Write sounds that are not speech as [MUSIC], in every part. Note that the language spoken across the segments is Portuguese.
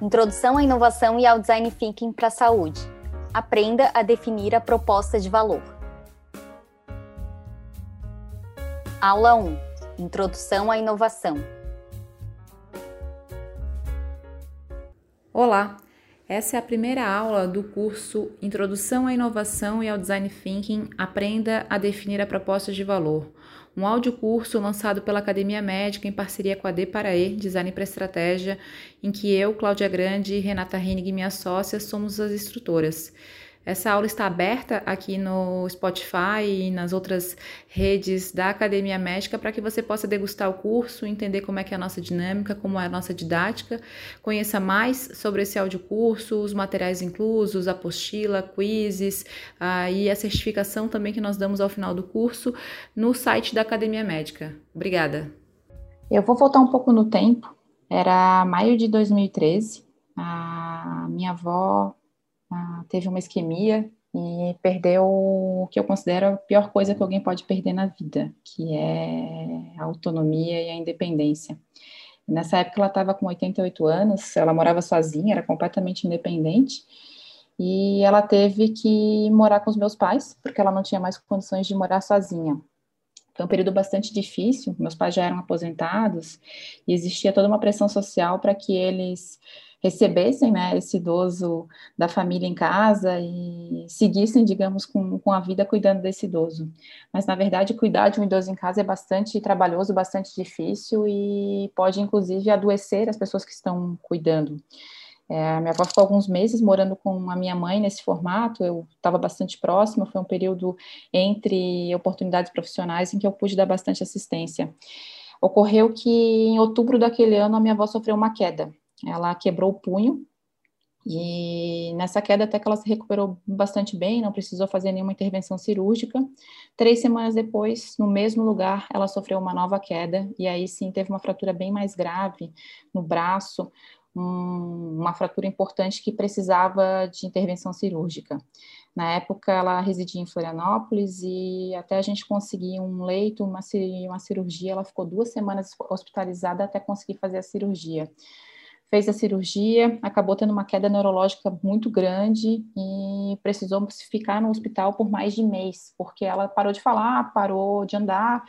Introdução à inovação e ao design thinking para a saúde. Aprenda a definir a proposta de valor. Aula 1. Introdução à inovação. Olá, essa é a primeira aula do curso Introdução à Inovação e ao Design Thinking Aprenda a Definir a Proposta de Valor, um audiocurso lançado pela Academia Médica em parceria com a Deparae Design para Estratégia, em que eu, Cláudia Grande e Renata Hennig, minha sócia, somos as instrutoras. Essa aula está aberta aqui no Spotify e nas outras redes da Academia Médica para que você possa degustar o curso, entender como é que é a nossa dinâmica, como é a nossa didática, conheça mais sobre esse audiocurso, os materiais inclusos, apostila, quizzes uh, e a certificação também que nós damos ao final do curso no site da Academia Médica. Obrigada. Eu vou voltar um pouco no tempo. Era maio de 2013. A minha avó ah, teve uma isquemia e perdeu o que eu considero a pior coisa que alguém pode perder na vida, que é a autonomia e a independência. Nessa época ela estava com 88 anos, ela morava sozinha, era completamente independente, e ela teve que morar com os meus pais, porque ela não tinha mais condições de morar sozinha. Foi um período bastante difícil, meus pais já eram aposentados, e existia toda uma pressão social para que eles recebessem né, esse idoso da família em casa e seguissem, digamos, com, com a vida cuidando desse idoso. Mas, na verdade, cuidar de um idoso em casa é bastante trabalhoso, bastante difícil e pode, inclusive, adoecer as pessoas que estão cuidando. É, minha avó ficou alguns meses morando com a minha mãe nesse formato, eu estava bastante próxima, foi um período entre oportunidades profissionais em que eu pude dar bastante assistência. Ocorreu que em outubro daquele ano a minha avó sofreu uma queda, ela quebrou o punho e nessa queda até que ela se recuperou bastante bem, não precisou fazer nenhuma intervenção cirúrgica. Três semanas depois, no mesmo lugar, ela sofreu uma nova queda e aí sim teve uma fratura bem mais grave no braço, um, uma fratura importante que precisava de intervenção cirúrgica. Na época, ela residia em Florianópolis e até a gente conseguir um leito, uma, uma cirurgia, ela ficou duas semanas hospitalizada até conseguir fazer a cirurgia fez a cirurgia, acabou tendo uma queda neurológica muito grande e precisou ficar no hospital por mais de mês, porque ela parou de falar, parou de andar,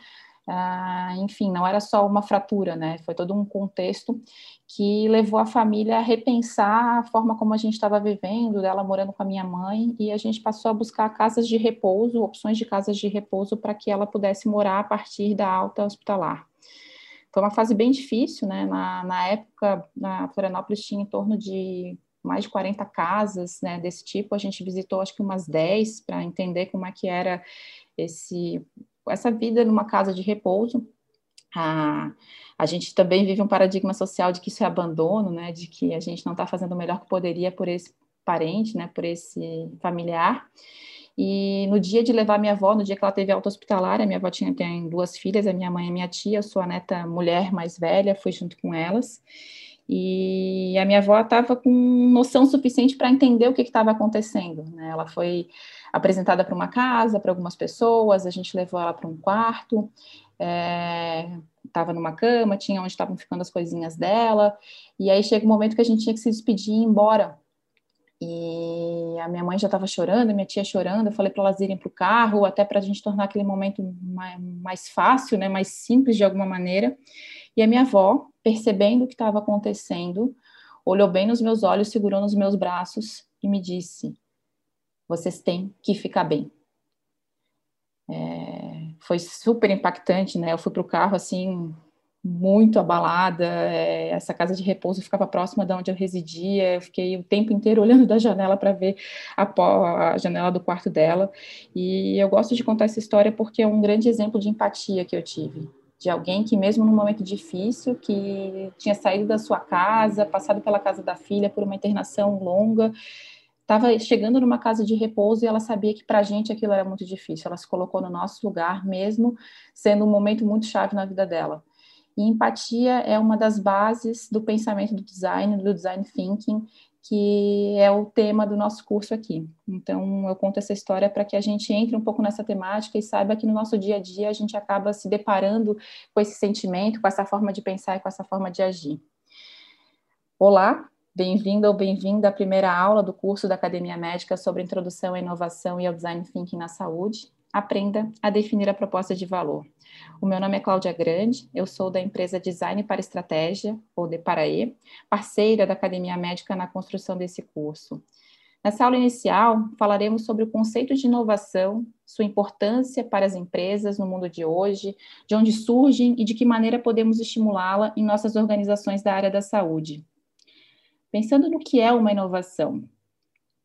ah, enfim, não era só uma fratura, né? Foi todo um contexto que levou a família a repensar a forma como a gente estava vivendo, dela morando com a minha mãe, e a gente passou a buscar casas de repouso, opções de casas de repouso para que ela pudesse morar a partir da alta hospitalar. Foi uma fase bem difícil, né? Na, na época, na Florianópolis tinha em torno de mais de 40 casas né, desse tipo. A gente visitou acho que umas 10 para entender como é que era esse, essa vida numa casa de repouso. A, a gente também vive um paradigma social de que isso é abandono, né, de que a gente não está fazendo o melhor que poderia por esse parente, né, por esse familiar. E no dia de levar minha avó, no dia que ela teve alta hospitalar, a minha avó tinha tem duas filhas, a minha mãe e a minha tia, eu sou a neta mulher mais velha, fui junto com elas. E a minha avó estava com noção suficiente para entender o que estava acontecendo. Né? Ela foi apresentada para uma casa, para algumas pessoas, a gente levou ela para um quarto, estava é, numa cama, tinha onde estavam ficando as coisinhas dela, e aí chega um momento que a gente tinha que se despedir e ir embora e a minha mãe já estava chorando, minha tia chorando. Eu falei para elas irem para o carro, até para a gente tornar aquele momento mais, mais fácil, né, mais simples de alguma maneira. E a minha avó, percebendo o que estava acontecendo, olhou bem nos meus olhos, segurou nos meus braços e me disse: Vocês têm que ficar bem. É, foi super impactante, né? Eu fui para o carro assim, muito abalada. É, essa casa de repouso ficava próxima de onde eu residia. Eu fiquei o tempo inteiro [LAUGHS] olhando da janela para ver a, a, janela do quarto dela. E eu gosto de contar essa história porque é um grande exemplo de empatia que eu tive. De alguém que, mesmo num momento difícil, que tinha saído da sua casa, passado pela casa da filha por uma internação longa, estava chegando numa casa de repouso e ela sabia que para a gente aquilo era muito difícil. Ela se colocou no nosso lugar, mesmo sendo um momento muito chave na vida dela. E empatia é uma das bases do pensamento do design, do design thinking, que é o tema do nosso curso aqui. Então, eu conto essa história para que a gente entre um pouco nessa temática e saiba que no nosso dia a dia a gente acaba se deparando com esse sentimento, com essa forma de pensar e com essa forma de agir. Olá, Bem-vindo ou bem-vinda à primeira aula do curso da Academia Médica sobre Introdução à Inovação e ao Design Thinking na Saúde. Aprenda a definir a proposta de valor. O meu nome é Cláudia Grande, eu sou da empresa Design para Estratégia, ou DEPARAE, parceira da Academia Médica na construção desse curso. Nessa aula inicial, falaremos sobre o conceito de inovação, sua importância para as empresas no mundo de hoje, de onde surgem e de que maneira podemos estimulá-la em nossas organizações da área da saúde. Pensando no que é uma inovação,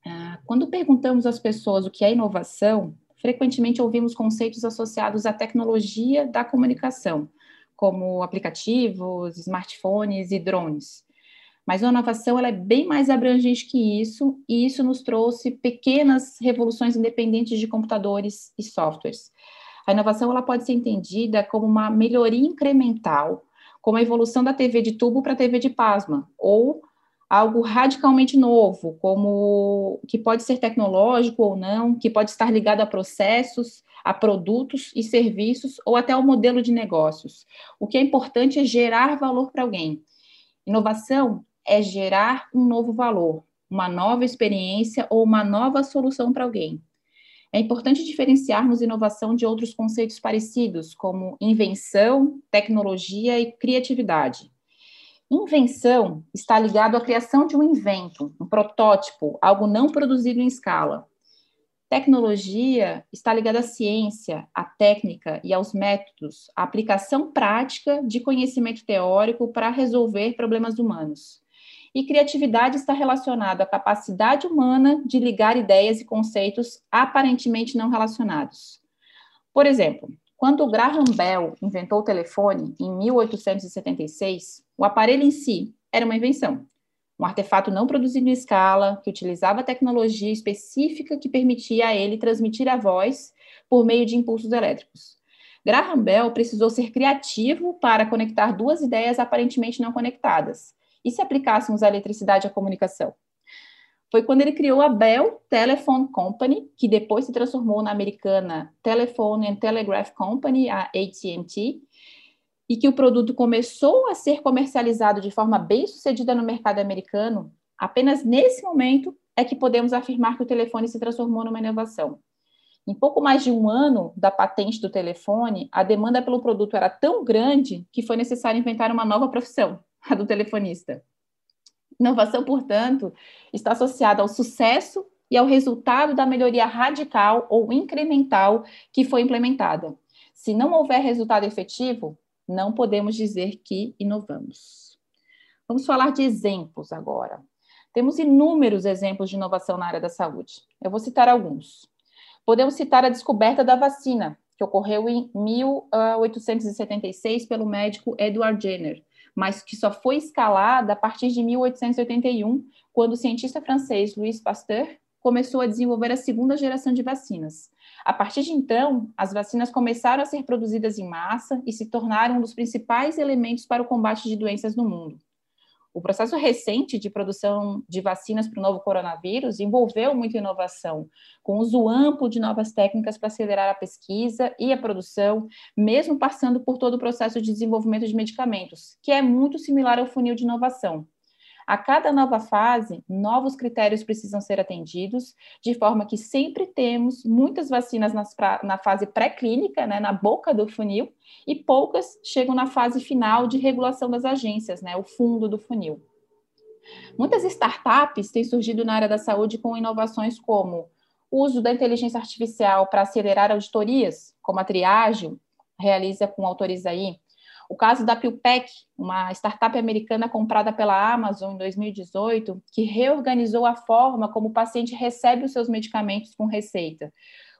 ah, quando perguntamos às pessoas o que é inovação, frequentemente ouvimos conceitos associados à tecnologia da comunicação, como aplicativos, smartphones e drones. Mas a inovação ela é bem mais abrangente que isso, e isso nos trouxe pequenas revoluções independentes de computadores e softwares. A inovação ela pode ser entendida como uma melhoria incremental, como a evolução da TV de tubo para a TV de plasma, ou algo radicalmente novo, como que pode ser tecnológico ou não, que pode estar ligado a processos, a produtos e serviços ou até ao modelo de negócios. O que é importante é gerar valor para alguém. Inovação é gerar um novo valor, uma nova experiência ou uma nova solução para alguém. É importante diferenciarmos inovação de outros conceitos parecidos, como invenção, tecnologia e criatividade. Invenção está ligado à criação de um invento, um protótipo, algo não produzido em escala. Tecnologia está ligada à ciência, à técnica e aos métodos, à aplicação prática de conhecimento teórico para resolver problemas humanos. E criatividade está relacionada à capacidade humana de ligar ideias e conceitos aparentemente não relacionados. Por exemplo, quando Graham Bell inventou o telefone em 1876, o aparelho em si era uma invenção, um artefato não produzido em escala, que utilizava tecnologia específica que permitia a ele transmitir a voz por meio de impulsos elétricos. Graham Bell precisou ser criativo para conectar duas ideias aparentemente não conectadas. E se aplicássemos a eletricidade à comunicação? Foi quando ele criou a Bell Telephone Company, que depois se transformou na americana Telephone and Telegraph Company, a AT&T, e que o produto começou a ser comercializado de forma bem sucedida no mercado americano, apenas nesse momento é que podemos afirmar que o telefone se transformou numa inovação. Em pouco mais de um ano da patente do telefone, a demanda pelo produto era tão grande que foi necessário inventar uma nova profissão, a do telefonista. Inovação, portanto, está associada ao sucesso e ao resultado da melhoria radical ou incremental que foi implementada. Se não houver resultado efetivo, não podemos dizer que inovamos. Vamos falar de exemplos agora. Temos inúmeros exemplos de inovação na área da saúde. Eu vou citar alguns. Podemos citar a descoberta da vacina, que ocorreu em 1876 pelo médico Edward Jenner, mas que só foi escalada a partir de 1881, quando o cientista francês Louis Pasteur começou a desenvolver a segunda geração de vacinas. A partir de então, as vacinas começaram a ser produzidas em massa e se tornaram um dos principais elementos para o combate de doenças no mundo. O processo recente de produção de vacinas para o novo coronavírus envolveu muita inovação, com uso amplo de novas técnicas para acelerar a pesquisa e a produção, mesmo passando por todo o processo de desenvolvimento de medicamentos, que é muito similar ao funil de inovação. A cada nova fase, novos critérios precisam ser atendidos, de forma que sempre temos muitas vacinas nas, na fase pré-clínica, né, na boca do funil, e poucas chegam na fase final de regulação das agências, né, o fundo do funil. Muitas startups têm surgido na área da saúde com inovações como o uso da inteligência artificial para acelerar auditorias, como a Triagio realiza com Autorizaí, o caso da PillPack, uma startup americana comprada pela Amazon em 2018, que reorganizou a forma como o paciente recebe os seus medicamentos com receita.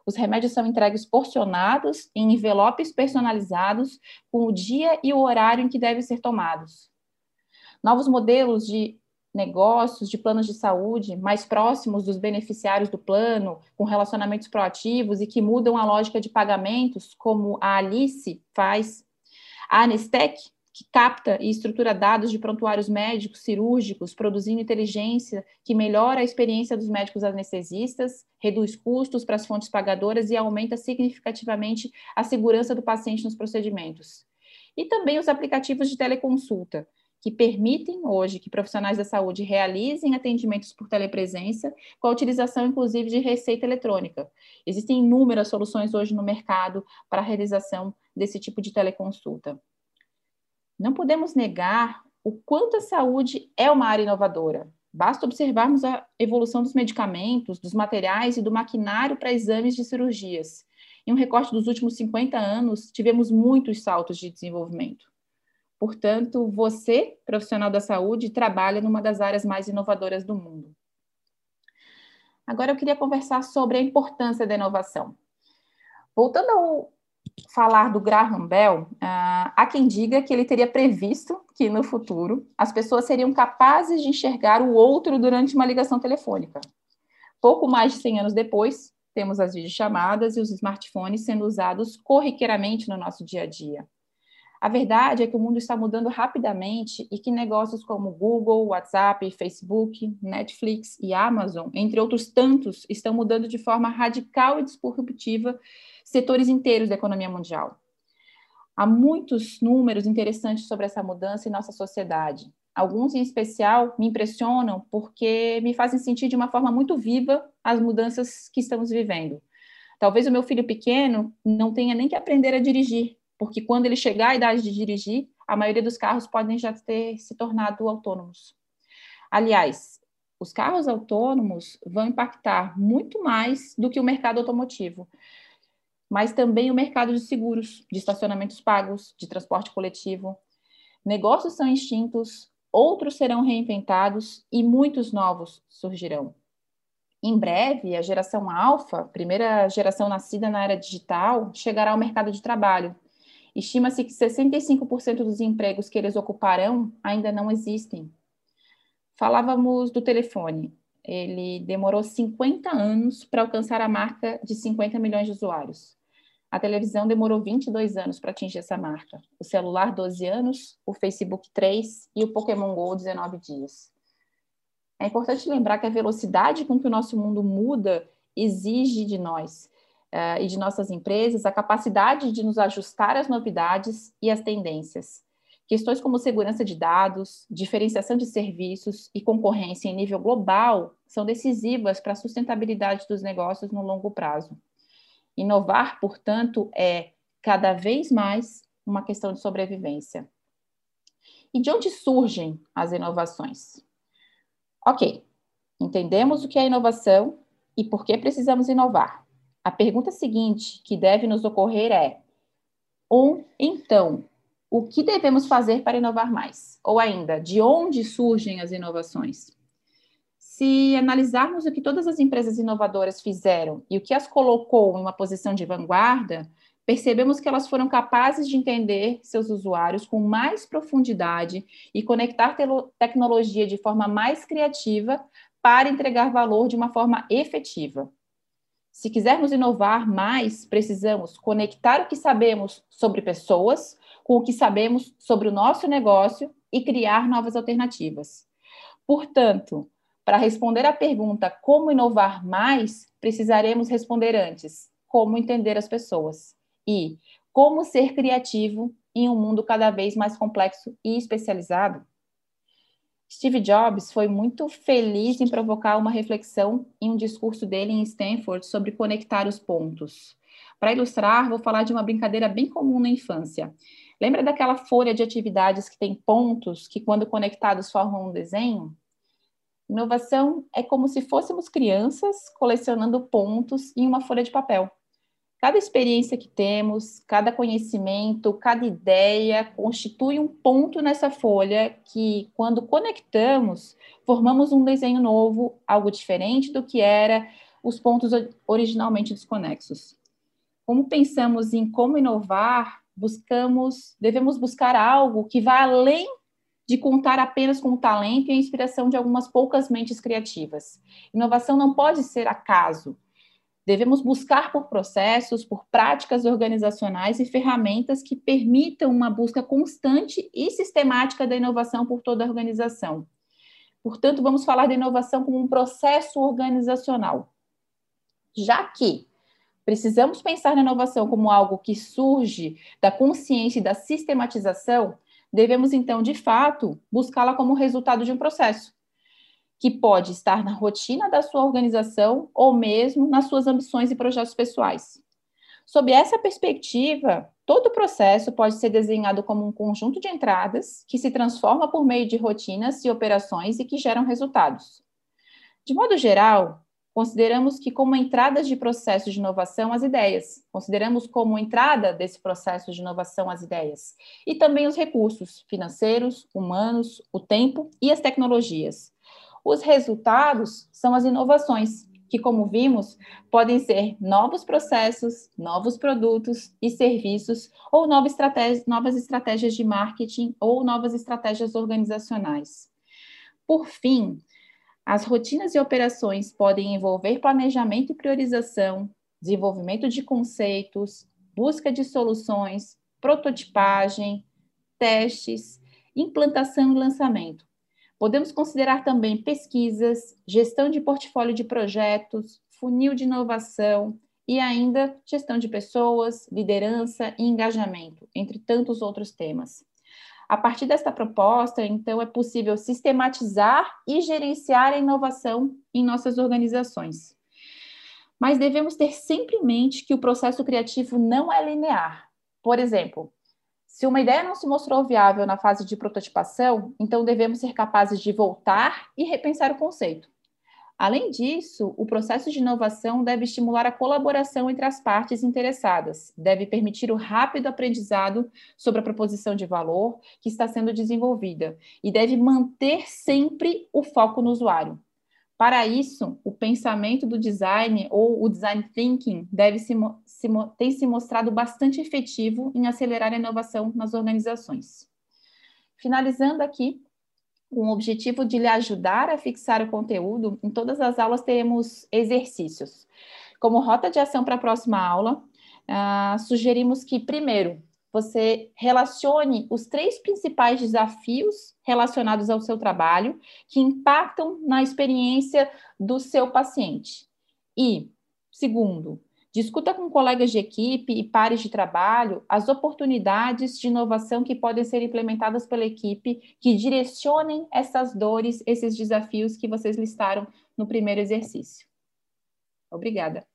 Os remédios são entregues porcionados em envelopes personalizados com o dia e o horário em que devem ser tomados. Novos modelos de negócios, de planos de saúde mais próximos dos beneficiários do plano, com relacionamentos proativos e que mudam a lógica de pagamentos, como a Alice faz a Anestec, que capta e estrutura dados de prontuários médicos, cirúrgicos, produzindo inteligência que melhora a experiência dos médicos anestesistas, reduz custos para as fontes pagadoras e aumenta significativamente a segurança do paciente nos procedimentos. E também os aplicativos de teleconsulta, que permitem hoje que profissionais da saúde realizem atendimentos por telepresença, com a utilização, inclusive, de receita eletrônica. Existem inúmeras soluções hoje no mercado para a realização desse tipo de teleconsulta. Não podemos negar o quanto a saúde é uma área inovadora. Basta observarmos a evolução dos medicamentos, dos materiais e do maquinário para exames de cirurgias. Em um recorte dos últimos 50 anos, tivemos muitos saltos de desenvolvimento. Portanto, você, profissional da saúde, trabalha numa das áreas mais inovadoras do mundo. Agora eu queria conversar sobre a importância da inovação. Voltando ao falar do Graham Bell, uh, há quem diga que ele teria previsto que no futuro as pessoas seriam capazes de enxergar o outro durante uma ligação telefônica. Pouco mais de 100 anos depois, temos as videochamadas e os smartphones sendo usados corriqueiramente no nosso dia a dia. A verdade é que o mundo está mudando rapidamente e que negócios como Google, WhatsApp, Facebook, Netflix e Amazon, entre outros tantos, estão mudando de forma radical e disruptiva setores inteiros da economia mundial. Há muitos números interessantes sobre essa mudança em nossa sociedade. Alguns, em especial, me impressionam porque me fazem sentir de uma forma muito viva as mudanças que estamos vivendo. Talvez o meu filho pequeno não tenha nem que aprender a dirigir, porque quando ele chegar à idade de dirigir, a maioria dos carros podem já ter se tornado autônomos. Aliás, os carros autônomos vão impactar muito mais do que o mercado automotivo, mas também o mercado de seguros, de estacionamentos pagos, de transporte coletivo. Negócios são extintos, outros serão reinventados e muitos novos surgirão. Em breve, a geração alfa, primeira geração nascida na era digital, chegará ao mercado de trabalho Estima-se que 65% dos empregos que eles ocuparão ainda não existem. Falávamos do telefone. Ele demorou 50 anos para alcançar a marca de 50 milhões de usuários. A televisão demorou 22 anos para atingir essa marca. O celular, 12 anos, o Facebook, 3 e o Pokémon GO, 19 dias. É importante lembrar que a velocidade com que o nosso mundo muda exige de nós uh, e de nossas empresas a capacidade de nos ajustar às novidades e às tendências. Questões como segurança de dados, diferenciação de serviços e concorrência em nível global são decisivas para a sustentabilidade dos negócios no longo prazo. Inovar, portanto, é cada vez mais uma questão de sobrevivência. E de onde surgem as inovações? Ok, entendemos o que é inovação e por que precisamos inovar. A pergunta seguinte que deve nos ocorrer é: ou então, o que devemos fazer para inovar mais? Ou ainda, de onde surgem as inovações? Se analisarmos o que todas as empresas inovadoras fizeram e o que as colocou em uma posição de vanguarda, percebemos que elas foram capazes de entender seus usuários com mais profundidade e conectar tecnologia de forma mais criativa para entregar valor de uma forma efetiva. Se quisermos inovar mais, precisamos conectar o que sabemos sobre pessoas com o que sabemos sobre o nosso negócio e criar novas alternativas. Portanto, para responder à pergunta como inovar mais, precisaremos responder antes como entender as pessoas e como ser criativo em um mundo cada vez mais complexo e especializado. Steve Jobs foi muito feliz em provocar uma reflexão em um discurso dele em Stanford sobre conectar os pontos. Para ilustrar, vou falar de uma brincadeira bem comum na infância. Lembra daquela folha de atividades que tem pontos que, quando conectados, formam um desenho? Inovação é como se fôssemos crianças colecionando pontos em uma folha de papel. Cada experiência que temos, cada conhecimento, cada ideia constitui um ponto nessa folha que, quando conectamos, formamos um desenho novo, algo diferente do que era os pontos originalmente desconexos. Como pensamos em como inovar, buscamos, devemos buscar algo que vá além de contar apenas com o talento e a inspiração de algumas poucas mentes criativas. Inovação não pode ser acaso, Devemos buscar por processos, por práticas organizacionais e ferramentas que permitam uma busca constante e sistemática da inovação por toda a organização. Portanto, vamos falar da inovação como um processo organizacional. Já que precisamos pensar na inovação como algo que surge da consciência e da sistematização, devemos então, de fato, buscá-la como resultado de um processo, que pode estar na rotina da sua organização ou mesmo nas suas ambições e projetos pessoais. Sob essa perspectiva, todo o processo pode ser desenhado como um conjunto de entradas que se transforma por meio de rotinas e operações e que geram resultados. De modo geral, consideramos que como entradas de processo de inovação as ideias, consideramos como entrada desse processo de inovação as ideias, e também os recursos financeiros, humanos, o tempo e as tecnologias. Os resultados são as inovações, que, como vimos, podem ser novos processos, novos produtos e serviços, ou novas estratégias, novas estratégias de marketing ou novas estratégias organizacionais. Por fim, as rotinas e operações podem envolver planejamento e priorização, desenvolvimento de conceitos, busca de soluções, prototipagem, testes, implantação e lançamento. Podemos considerar também pesquisas, gestão de portfólio de projetos, funil de inovação e ainda gestão de pessoas, liderança e engajamento, entre tantos outros temas. A partir desta proposta, então, é possível sistematizar e gerenciar a inovação em nossas organizações. Mas devemos ter sempre em mente que o processo criativo não é linear. Por exemplo, se uma ideia não se mostrou viável na fase de prototipação, então devemos ser capazes de voltar e repensar o conceito. Além disso, o processo de inovação deve estimular a colaboração entre as partes interessadas, deve permitir o rápido aprendizado sobre a proposição de valor que está sendo desenvolvida e deve manter sempre o foco no usuário. Para isso, o pensamento do design ou o design thinking deve se, se, tem se mostrado bastante efetivo em acelerar a inovação nas organizações. Finalizando aqui, com o objetivo de lhe ajudar a fixar o conteúdo, em todas as aulas teremos exercícios. Como rota de ação para a próxima aula, uh, sugerimos que, primeiro, você relacione os três principais desafios relacionados ao seu trabalho que impactam na experiência do seu paciente. E, segundo, discuta com colegas de equipe e pares de trabalho as oportunidades de inovação que podem ser implementadas pela equipe que direcionem essas dores, esses desafios que vocês listaram no primeiro exercício. Obrigada.